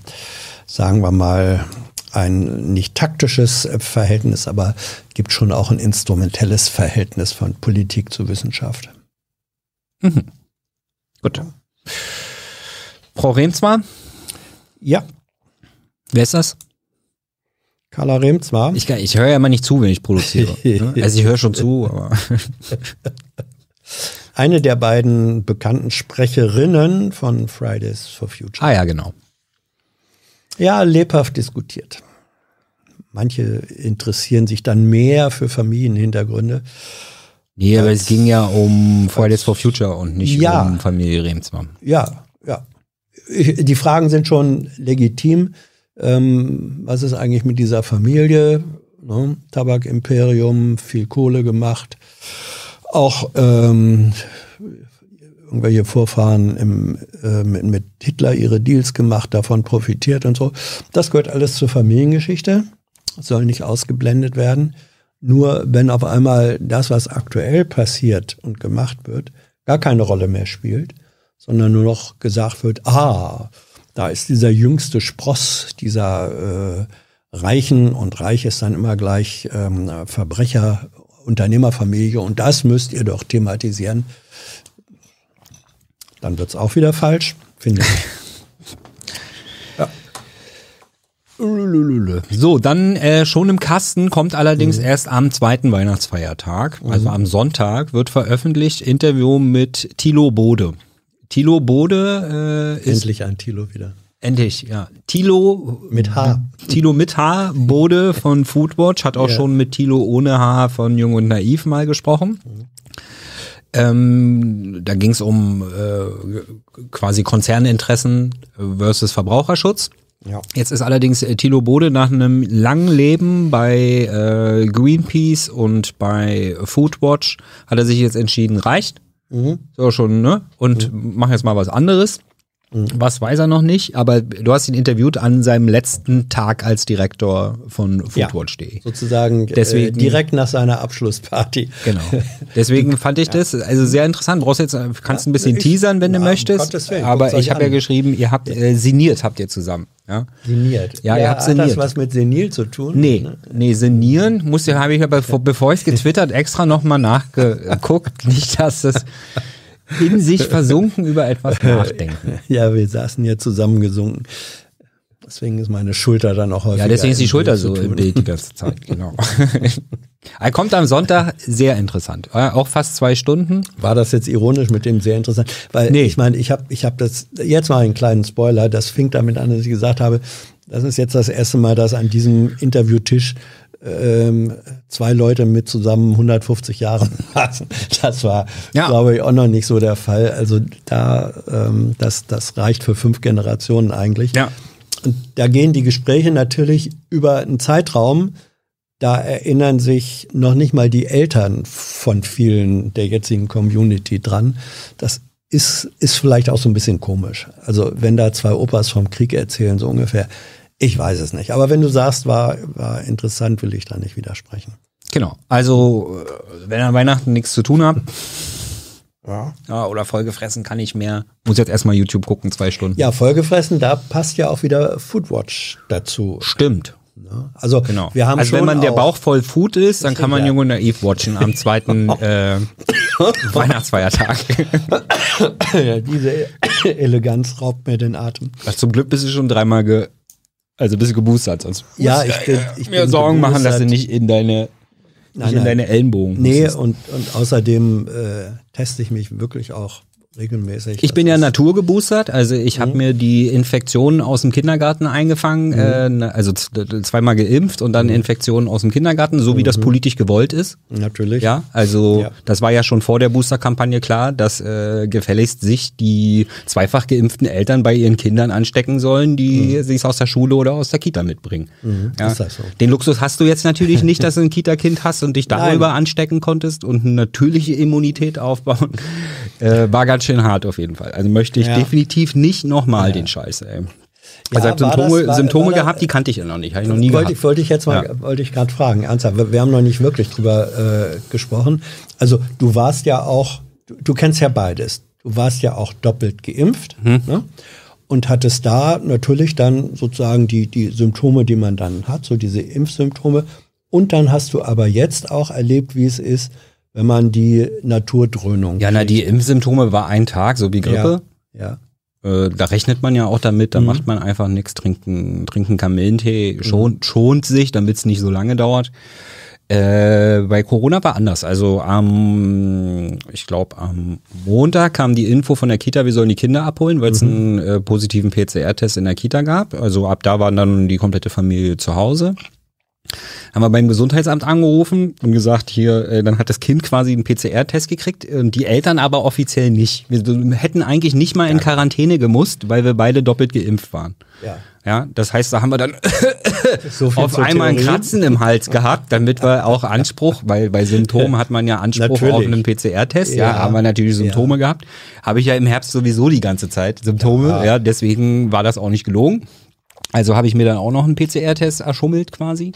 sagen wir mal, ein nicht taktisches Verhältnis, aber gibt schon auch ein instrumentelles Verhältnis von Politik zu Wissenschaft. Mhm. Gut. Frau Remsmar? Ja. Wer ist das? Carla Remsmar. Ich, ich höre ja immer nicht zu, wenn ich produziere. Ne? also ich höre schon zu, aber. Eine der beiden bekannten Sprecherinnen von Fridays for Future. Ah ja, genau. Ja, lebhaft diskutiert. Manche interessieren sich dann mehr für Familienhintergründe. Nee, aber es ging ja um Fridays for Future und nicht ja, um Familie Remsmann. Ja, ja. Die Fragen sind schon legitim. Ähm, was ist eigentlich mit dieser Familie? Ne? Tabakimperium, viel Kohle gemacht. Auch ähm, irgendwelche Vorfahren im, äh, mit, mit Hitler ihre Deals gemacht, davon profitiert und so. Das gehört alles zur Familiengeschichte, soll nicht ausgeblendet werden. Nur wenn auf einmal das, was aktuell passiert und gemacht wird, gar keine Rolle mehr spielt, sondern nur noch gesagt wird, ah, da ist dieser jüngste Spross dieser äh, Reichen und Reich ist dann immer gleich ähm, Verbrecher, Unternehmerfamilie und das müsst ihr doch thematisieren dann wird es auch wieder falsch, finde ich. ja. So, dann äh, schon im Kasten kommt allerdings mhm. erst am zweiten Weihnachtsfeiertag, also mhm. am Sonntag, wird veröffentlicht Interview mit Thilo Bode. Thilo Bode äh, ist. Endlich ein Thilo wieder. Endlich, ja. Tilo Mit H. Tilo mit H, Bode von Foodwatch, hat auch Ja. schon mit Tilo ohne H von Jung und Naiv mal gesprochen. Ähm, da ging es um äh, quasi Konzerninteressen versus Verbraucherschutz. Ja. Jetzt ist allerdings äh, Thilo Bode nach einem langen Leben bei äh, Greenpeace und bei Foodwatch hat er sich jetzt entschieden, reicht. So schon, ne? Und mach jetzt mal was anderes. Was weiß er noch nicht, aber du hast ihn interviewt an seinem letzten Tag als Direktor von Ja. Foodwatch.de. Sozusagen Deswegen- äh, direkt nach seiner Abschlussparty. Genau. Deswegen fand ich das also sehr interessant. Brauchst jetzt äh, kannst ein bisschen ich- teasern, wenn du Ja, um möchtest. Willen, aber ich habe ja geschrieben, ihr habt äh, siniert, habt ihr zusammen. Ja. Seniert. Ja, ihr habt Hat seniert. das was mit Senil zu tun? Nee, nee, sinieren muss ja, habe ich aber, bevor- ich getwittert, extra nochmal nachgeguckt. Nicht, dass das in sich versunken über etwas nachdenken. Ja, wir saßen hier zusammengesunken. Deswegen ist meine Schulter dann auch häufig. Ja, deswegen ist die Schulter so im Bild die ganze Zeit, genau. er kommt am Sonntag sehr interessant. Äh, Auch fast zwei Stunden. War das jetzt ironisch mit dem sehr interessant? Weil Nee. ich meine, ich habe ich hab das, jetzt mal einen kleinen Spoiler, das fing damit an, dass ich gesagt habe, das ist jetzt das erste Mal, dass an diesem Interviewtisch ähm, zwei Leute mit zusammen 150 Jahren saßen. Das war, Ja. glaube ich, auch noch nicht so der Fall. Also da, ähm, das, das reicht für fünf Generationen eigentlich. Ja. Und da gehen die Gespräche natürlich über einen Zeitraum, da erinnern sich noch nicht mal die Eltern von vielen der jetzigen Community dran. Das ist, ist vielleicht auch so ein bisschen komisch. Also wenn da zwei Opas vom Krieg erzählen, so ungefähr. Ich weiß es nicht. Aber wenn du sagst, war, war interessant, will ich da nicht widersprechen. Genau. Also, äh, wenn ihr an Weihnachten nichts zu tun habt, Ja. ja, oder vollgefressen kann ich mehr, muss jetzt erstmal YouTube gucken, zwei Stunden. Ja, vollgefressen, da passt ja auch wieder Foodwatch dazu. Stimmt. Ne? Also Genau. wir haben also schon wenn man der auch- Bauch voll Food ist, dann kann man Ja. Jung und Naiv watchen am zweiten äh, Weihnachtsfeiertag. ja, diese Eleganz raubt mir den Atem. Ach, zum Glück bist du schon dreimal ge also bist du geboostert, sonst Ja, ich bin- ich mir bin Sorgen machen, dass du geboostert. nicht in deine Nein, nicht in nein. deine Ellenbogen Nee, und, und außerdem äh, teste ich mich wirklich auch regelmäßig. Ich bin ja naturgeboostert, also ich habe mir die Infektionen aus dem Kindergarten eingefangen, äh, na- also zweimal geimpft und dann Infektionen aus dem Kindergarten, so wie das politisch gewollt ist. Natürlich. Ja, also Ja. das war ja schon vor der Boosterkampagne klar, dass äh, gefälligst sich die zweifach geimpften Eltern bei ihren Kindern anstecken sollen, die sich aus der Schule oder aus der Kita mitbringen. Ja. ist das so. Den Luxus hast du jetzt natürlich nicht, dass du ein Kita-Kind hast und dich darüber anstecken konntest und eine natürliche Immunität aufbauen. Äh, war ganz schön hart auf jeden Fall. Also möchte ich Ja. definitiv nicht nochmal den Scheiß. Ey. Ja, Also ich hab war Symptome, das- war- Symptome war gehabt, die kannte ich ja noch nicht. Habe ich noch nie wollte, gehabt. ich, wollte ich jetzt mal, Ja. wollte ich gerade fragen, ernsthaft, wir, wir haben noch nicht wirklich drüber äh, gesprochen. Also du warst ja auch, du, du kennst ja beides. Du warst ja auch doppelt geimpft Hm. ne? und hattest da natürlich dann sozusagen die, die Symptome, die man dann hat, so diese Impfsymptome. Und dann hast du aber jetzt auch erlebt, wie es ist, wenn man die Naturdröhnung. Ja, na, die Impfsymptome war ein Tag, so wie Grippe. Ja. Äh, da rechnet man ja auch damit, da macht man einfach nichts, trinken, trinken Kamillentee, schont, schont sich, damit es nicht so lange dauert. Äh, bei Corona war anders. Also am, ich glaube, am Montag kam die Info von der Kita, wir sollen die Kinder abholen, weil es einen äh, positiven PCR-Test in der Kita gab. Also ab da waren dann die komplette Familie zu Hause. Haben wir beim Gesundheitsamt angerufen und gesagt, hier, äh, dann hat das Kind quasi einen PCR-Test gekriegt und die Eltern aber offiziell nicht. Wir hätten eigentlich nicht mal in Quarantäne gemusst, weil wir beide doppelt geimpft waren. Ja. Ja, das heißt, da haben wir dann So auf einmal ein Theorie. Kratzen im Hals gehabt, damit wir auch Anspruch, weil bei Symptomen hat man ja Anspruch Natürlich. auf einen PCR-Test. Ja, Ja. haben wir natürlich Symptome gehabt. Habe ich ja im Herbst sowieso die ganze Zeit Symptome. Ja, Ja. deswegen war das auch nicht gelogen. Also habe ich mir dann auch noch einen PCR-Test erschummelt quasi.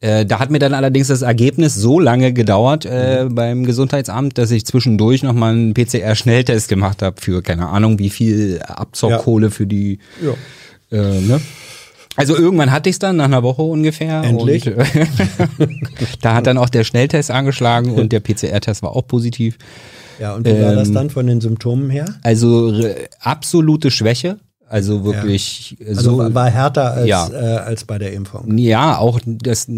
Äh, da hat mir dann allerdings das Ergebnis so lange gedauert äh, beim Gesundheitsamt, dass ich zwischendurch nochmal einen PCR-Schnelltest gemacht habe für keine Ahnung wie viel Abzockkohle für die Ja. äh, ne? Also irgendwann hatte ich es dann, nach einer Woche ungefähr. Endlich. Und, äh, da hat dann auch der Schnelltest angeschlagen und der PCR-Test war auch positiv. Ja, und wie war das Ähm, dann von den Symptomen her? Also absolute Schwäche. Also wirklich ja. also so. war härter als, ja. äh, als bei der Impfung. Ja, auch das,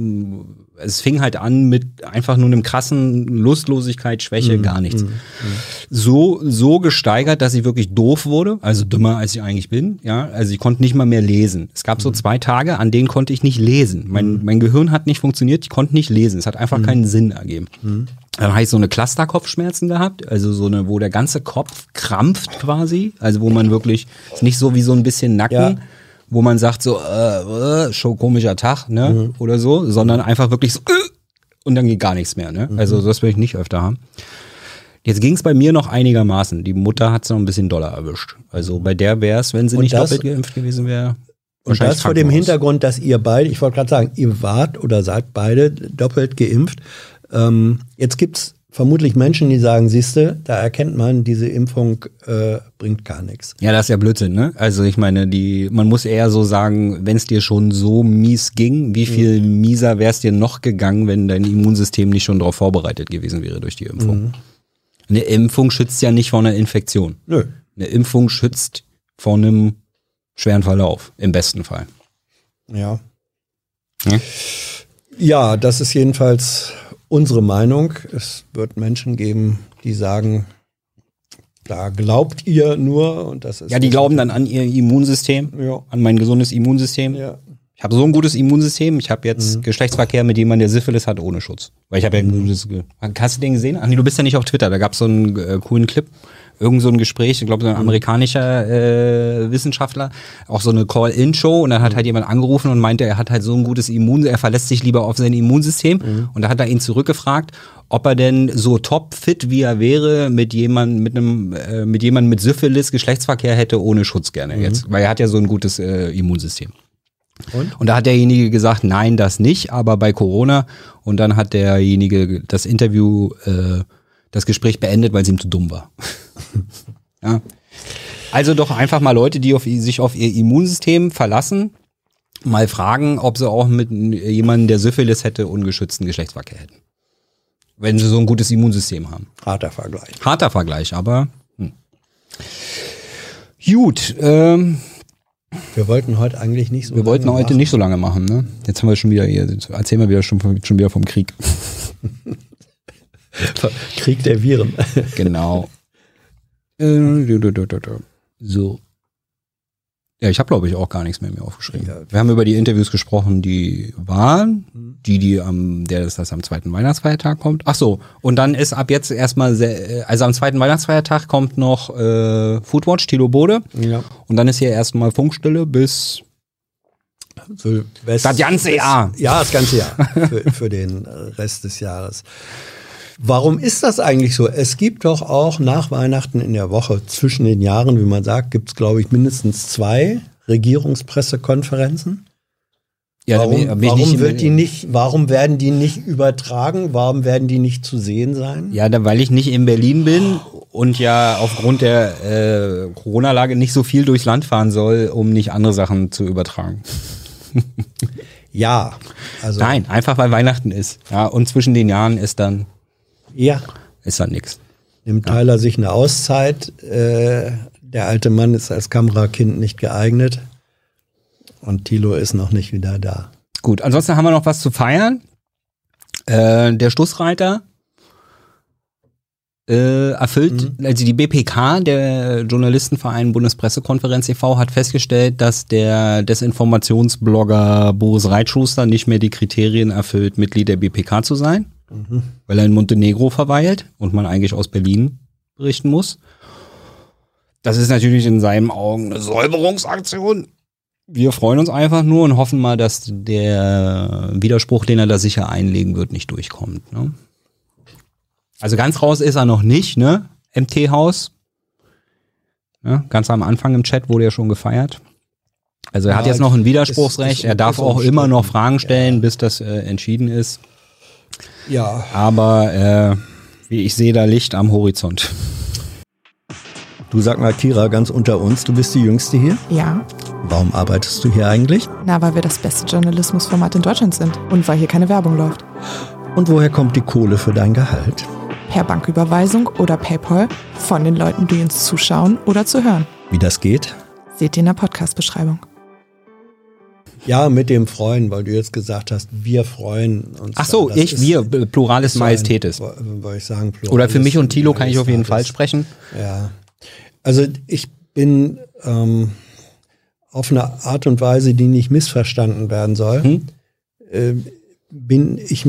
es fing halt an mit einfach nur einem krassen Lustlosigkeit, Schwäche, mhm. gar nichts. Mhm. So, so gesteigert, dass ich wirklich doof wurde, also dümmer als ich eigentlich bin, ja. Also ich konnte nicht mal mehr lesen. Es gab so mhm. zwei Tage, an denen konnte ich nicht lesen. Mein, mhm. mein Gehirn hat nicht funktioniert, ich konnte nicht lesen. Es hat einfach mhm. keinen Sinn ergeben. Dann habe ich so eine Clusterkopfschmerzen gehabt, also so eine, wo der ganze Kopf krampft quasi, also wo man wirklich, ist nicht so wie so ein bisschen Nacken, ja. wo man sagt so, äh, äh, schon komischer Tag, ne, mhm. oder so, sondern einfach wirklich so, äh, und dann geht gar nichts mehr, ne, mhm. also das will ich nicht öfter haben. Jetzt ging es bei mir noch einigermaßen. Die Mutter hat es noch ein bisschen doller erwischt. Also bei der wäre es, wenn sie und nicht doppelt geimpft gewesen wäre. Und das vor dem Hintergrund, dass ihr beide, ich wollte gerade sagen, ihr wart oder seid beide doppelt geimpft. Ähm, jetzt gibt's vermutlich Menschen, die sagen, siehste, da erkennt man, diese Impfung äh, bringt gar nichts. Ja, das ist ja Blödsinn, ne? Also ich meine, die, man muss eher so sagen, wenn es dir schon so mies ging, wie viel mhm. mieser wäre es dir noch gegangen, wenn dein Immunsystem nicht schon darauf vorbereitet gewesen wäre durch die Impfung? Mhm. Eine Impfung schützt ja nicht vor einer Infektion. Nö. Eine Impfung schützt vor einem schweren Verlauf, im besten Fall. Ja. Hm? Ja, das ist jedenfalls unsere Meinung. Es wird Menschen geben, die sagen, da glaubt ihr nur und das ist. Ja, die glauben dann an ihr Immunsystem, ja. an mein gesundes Immunsystem. Ja. Ich habe so ein gutes Immunsystem. Ich habe jetzt mhm. Geschlechtsverkehr mit jemandem, der Syphilis hat, ohne Schutz. Weil ich habe ja ein gutes. Hast du den gesehen? Ach nee, du bist ja nicht auf Twitter. Da gab es so einen äh, coolen Clip irgend so ein Gespräch, ich glaube so ein mhm. amerikanischer äh, Wissenschaftler, auch so eine Call-In-Show und dann hat mhm. halt jemand angerufen und meinte, er hat halt so ein gutes Immun, er verlässt sich lieber auf sein Immunsystem mhm. und da hat er ihn zurückgefragt, ob er denn so topfit wie er wäre mit jemandem mit einem äh, mit jemandem mit Syphilis Geschlechtsverkehr hätte ohne Schutz gerne mhm. jetzt, weil er hat ja so ein gutes äh, Immunsystem. Und? und da hat derjenige gesagt, nein, das nicht, aber bei Corona. Und dann hat derjenige das Interview äh, das Gespräch beendet, weil sie ihm zu dumm war. ja. Also doch einfach mal Leute, die auf, sich auf ihr Immunsystem verlassen, mal fragen, ob sie auch mit jemandem, der Syphilis hätte, ungeschützten Geschlechtsverkehr hätten. Wenn sie so ein gutes Immunsystem haben. Harter Vergleich. Harter Vergleich, aber hm. gut. Ähm, wir wollten heute eigentlich nicht so. Wir wollten heute machen. nicht so lange machen, ne? Jetzt haben wir schon wieder erzählen wir wieder schon, schon wieder vom Krieg. Krieg der Viren. genau. Äh, so. Ja, ich habe glaube ich auch gar nichts mehr mir aufgeschrieben. Ja. Wir haben über die Interviews gesprochen, die waren, mhm. die die am der ist das am zweiten Weihnachtsfeiertag kommt. Ach so, und dann ist ab jetzt erstmal sehr, also am zweiten Weihnachtsfeiertag kommt noch äh, Foodwatch Tilo Bode. Ja. Und dann ist hier erstmal Funkstille bis Silvest das ganze Jahr. Ja, das ganze Jahr für, für den Rest des Jahres. Warum ist das eigentlich so? Es gibt doch auch nach Weihnachten in der Woche zwischen den Jahren, wie man sagt, gibt es, glaube ich, mindestens zwei Regierungspressekonferenzen. Ja, warum, warum wird die nicht, warum werden die nicht übertragen? Warum werden die nicht zu sehen sein? Ja, da, weil ich nicht in Berlin bin und ja aufgrund der äh, Corona-Lage nicht so viel durchs Land fahren soll, um nicht andere Sachen zu übertragen. ja, also. Nein, einfach weil Weihnachten ist. Ja, und zwischen den Jahren ist dann ja. Ist dann nichts. Nimmt Tyler ja. sich eine Auszeit. Äh, der alte Mann ist als Kamerakind nicht geeignet. Und Tilo ist noch nicht wieder da. Gut, ansonsten haben wir noch was zu feiern. Äh, der Schlussreiter äh, erfüllt, mhm. also die BPK, der Journalistenverein Bundespressekonferenz e.V., hat festgestellt, dass der Desinformationsblogger Boris Reitschuster nicht mehr die Kriterien erfüllt, Mitglied der BPK zu sein mhm. weil er in Montenegro verweilt und man eigentlich aus Berlin berichten muss. Das ist natürlich in seinen Augen eine Säuberungsaktion. Wir freuen uns einfach nur und hoffen mal, dass der Widerspruch, den er da sicher einlegen wird, nicht durchkommt. Ne? Also ganz raus ist er noch nicht, ne? MT-Haus. Ja, ganz am Anfang im Chat wurde er schon gefeiert. Also er ja, hat jetzt noch ein Widerspruchsrecht. Ist, ist er darf auch immer noch Fragen stellen, ja. bis das äh, entschieden ist. Ja. Aber äh, wie ich sehe da Licht am Horizont. Du sag mal, Kira, ganz unter uns, du bist die Jüngste hier? Ja. Warum arbeitest du hier eigentlich? Na, weil wir das beste Journalismusformat in Deutschland sind und weil hier keine Werbung läuft. Und woher kommt die Kohle für dein Gehalt? Per Banküberweisung oder PayPal von den Leuten, die uns zuschauen oder zu hören. Wie das geht? seht ihr in der Podcast-Beschreibung. Ja, mit dem Freuen, weil du jetzt gesagt hast, wir freuen uns. Ach so, ich, ist- wir, Pluralis so ein- Majestätis. Wollte ich sagen, Pluralis Oder für mich und Thilo kann ich auf jeden Fall sprechen. Ja. Also ich bin ähm, auf eine Art und Weise, die nicht missverstanden werden soll, Hm? äh, bin ich,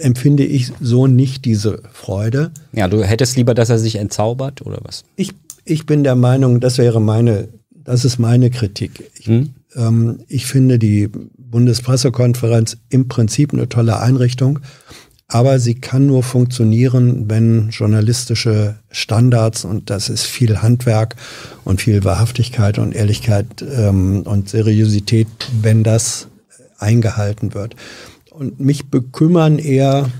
empfinde ich so nicht diese Freude. Ja, du hättest lieber, dass er sich entzaubert oder was? Ich, ich bin der Meinung, das wäre meine, das ist meine Kritik. Ich, Hm? Ähm, ich finde die Bundespressekonferenz im Prinzip eine tolle Einrichtung, aber sie kann nur funktionieren, wenn journalistische Standards und das ist viel Handwerk und viel Wahrhaftigkeit und Ehrlichkeit ähm, und Seriosität, wenn das eingehalten wird. Und mich bekümmern eher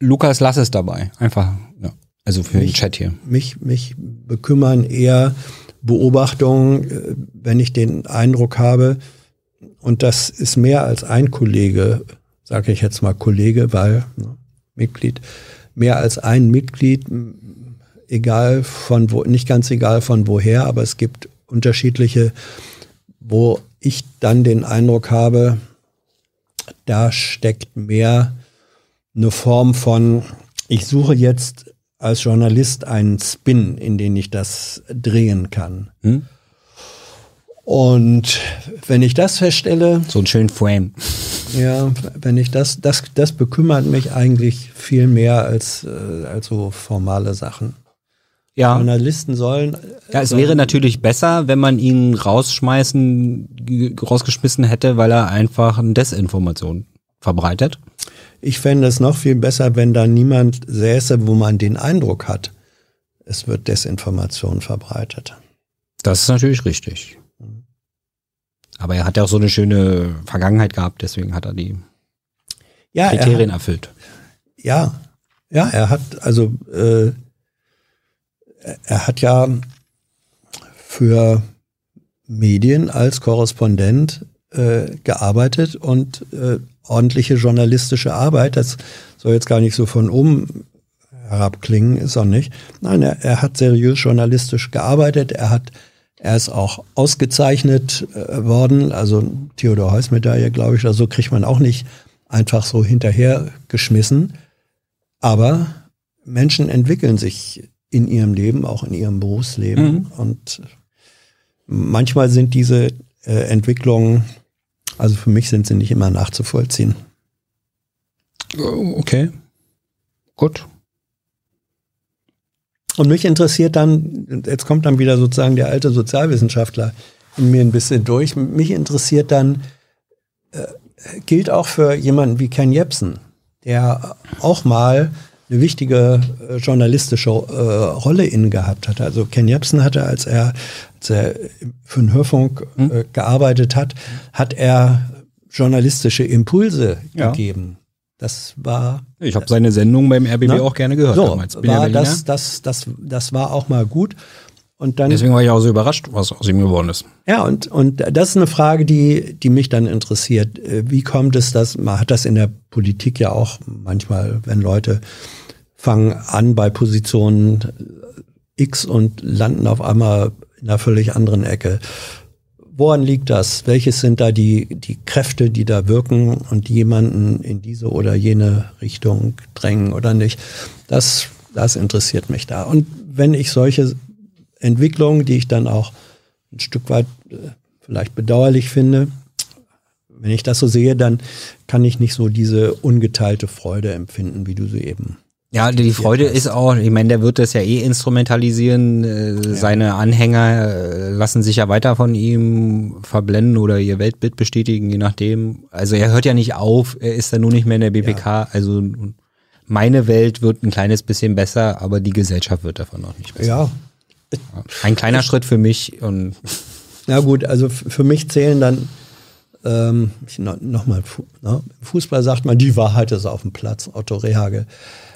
Lukas, lass es dabei. Einfach, ja. Also für den Mich- Chat hier. mich, mich bekümmern eher Beobachtungen, äh, wenn ich den Eindruck habe, und das ist mehr als ein Kollege, sage ich jetzt mal Kollege, weil ne, Mitglied, mehr als ein Mitglied, egal von wo, nicht ganz egal von woher, aber es gibt unterschiedliche, wo ich dann den Eindruck habe, da steckt mehr eine Form von, ich suche jetzt als Journalist einen Spin, in den ich das drehen kann. Hm? Und wenn ich das feststelle, So einen schönen Frame. ja, wenn ich das, das, das bekümmert mich eigentlich viel mehr als, äh, als so formale Sachen. Ja. Journalisten sollen, Ja, es wäre natürlich besser, wenn man ihn rausschmeißen, rausgeschmissen hätte, weil er einfach eine Desinformation verbreitet. Ich fände es noch viel besser, wenn da niemand säße, wo man den Eindruck hat, es wird Desinformation verbreitet. Das ist natürlich richtig. Aber er hat ja auch so eine schöne Vergangenheit gehabt, deswegen hat er die Ja, er Kriterien erfüllt. Ja, ja, er hat also äh, er hat ja für Medien als Korrespondent äh, gearbeitet und äh, ordentliche journalistische Arbeit. Das soll jetzt gar nicht so von oben herabklingen, ist auch nicht. Nein, er, er hat seriös journalistisch gearbeitet. Er hat er ist auch ausgezeichnet äh, worden, also Theodor Heuss Medaille, glaube ich, oder so kriegt man auch nicht einfach so hinterher geschmissen. Aber Menschen entwickeln sich in ihrem Leben, auch in ihrem Berufsleben. Mhm. Und manchmal sind diese äh, Entwicklungen, also für mich sind sie nicht immer nachzuvollziehen. Oh, Okay. Gut. Und mich interessiert dann, jetzt kommt dann wieder sozusagen der alte Sozialwissenschaftler in mir ein bisschen durch, mich interessiert dann, äh, gilt auch für jemanden wie Ken Jebsen, der auch mal eine wichtige äh, journalistische äh, Rolle inne gehabt hat. Also Ken Jebsen hatte, als er, als er für den Hörfunk äh, gearbeitet hat, hat er journalistische Impulse Ja. gegeben. Das war Ich habe seine Sendung beim RBB Ne? auch gerne gehört so, damals. Bin ja war Berliner. das, das, das, das war auch mal gut. Und dann Deswegen war ich auch so überrascht, was aus ihm geworden ist. ja, und, und das ist eine Frage, die, die mich dann interessiert. Äh, Wie kommt es, dass man hat das in der Politik ja auch manchmal, wenn Leute fangen an bei Positionen X und landen auf einmal in einer völlig anderen Ecke. Woran liegt das? Welches sind da die, die Kräfte, die da wirken und die jemanden in diese oder jene Richtung drängen oder nicht? Das, das interessiert mich da. Und wenn ich solche Entwicklungen, die ich dann auch ein Stück weit äh, vielleicht bedauerlich finde, wenn ich das so sehe, dann kann ich nicht so diese ungeteilte Freude empfinden, wie du sie eben. Ja, die Freude ist auch, ich meine, der wird das ja eh instrumentalisieren. Äh, Seine Anhänger äh, lassen sich ja weiter von ihm verblenden oder ihr Weltbild bestätigen, je nachdem. Also er hört ja nicht auf, er ist dann nur nicht mehr in der BPK. Also meine Welt wird ein kleines bisschen besser, aber die Gesellschaft wird davon noch nicht besser. Ja, Ein kleiner Schritt für mich und na gut, also für mich zählen dann ähm, ich no, nochmal, ne? im Fußball sagt man, die Wahrheit ist auf dem Platz, Otto Rehagel.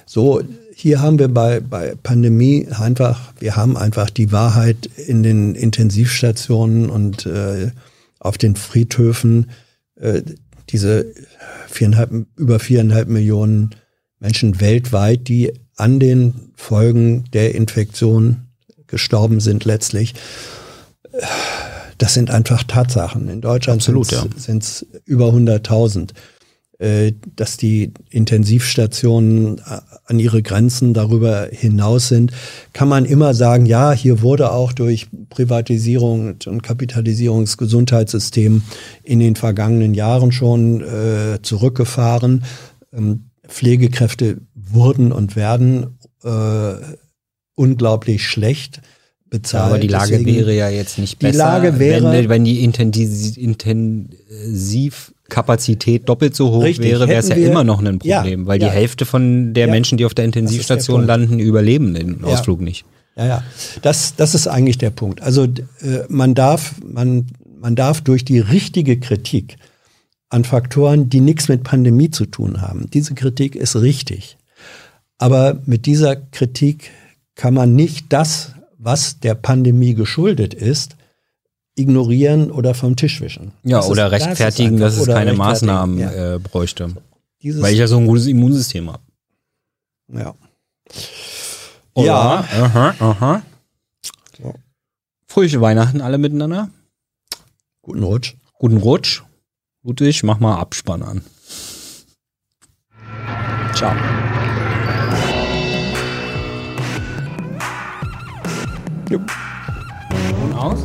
So, hier haben wir bei, bei Pandemie einfach, wir haben einfach die Wahrheit in den Intensivstationen und äh, auf den Friedhöfen, äh, diese viereinhalb, über viereinhalb Millionen Menschen weltweit, die an den Folgen der Infektion gestorben sind letztlich. Das sind einfach Tatsachen. In Deutschland sind es über 100.000. Äh, dass die Intensivstationen äh, an ihre Grenzen darüber hinaus sind, kann man immer sagen, ja, hier wurde auch durch Privatisierung und Kapitalisierung des Gesundheitssystems in den vergangenen Jahren schon äh, zurückgefahren. Ähm, Pflegekräfte wurden und werden äh, unglaublich schlecht bezahlt. Ja, aber die Lage Deswegen, wäre ja jetzt nicht besser, die Lage wäre, wenn, wenn die Intensivkapazität doppelt so hoch Richtig, wäre, wäre es ja immer noch ein Problem, Ja, weil ja. die Hälfte von der Ja. Menschen, die auf der Intensivstation Punkt. landen, überleben den. Ausflug nicht. Ja, ja. Das, das ist eigentlich der Punkt. Also äh, man darf, man, man darf durch die richtige Kritik an Faktoren, die nichts mit Pandemie zu tun haben, diese Kritik ist richtig. Aber mit dieser Kritik kann man nicht das, was der Pandemie geschuldet ist, ignorieren oder vom Tisch wischen. Ja, Das oder ist- das ist rechtfertigen, dass es einfach- oder keine rechtfertigen, Maßnahmen Ja. äh, bräuchte. Dieses, Weil ich ja so ein gutes Immunsystem habe. ja. Ja. Aha, aha. So. Fröhliche Weihnachten alle miteinander. Guten Rutsch. Guten Rutsch. Ludwig, mach mal Abspann an. Ciao. Jupp. Und aus?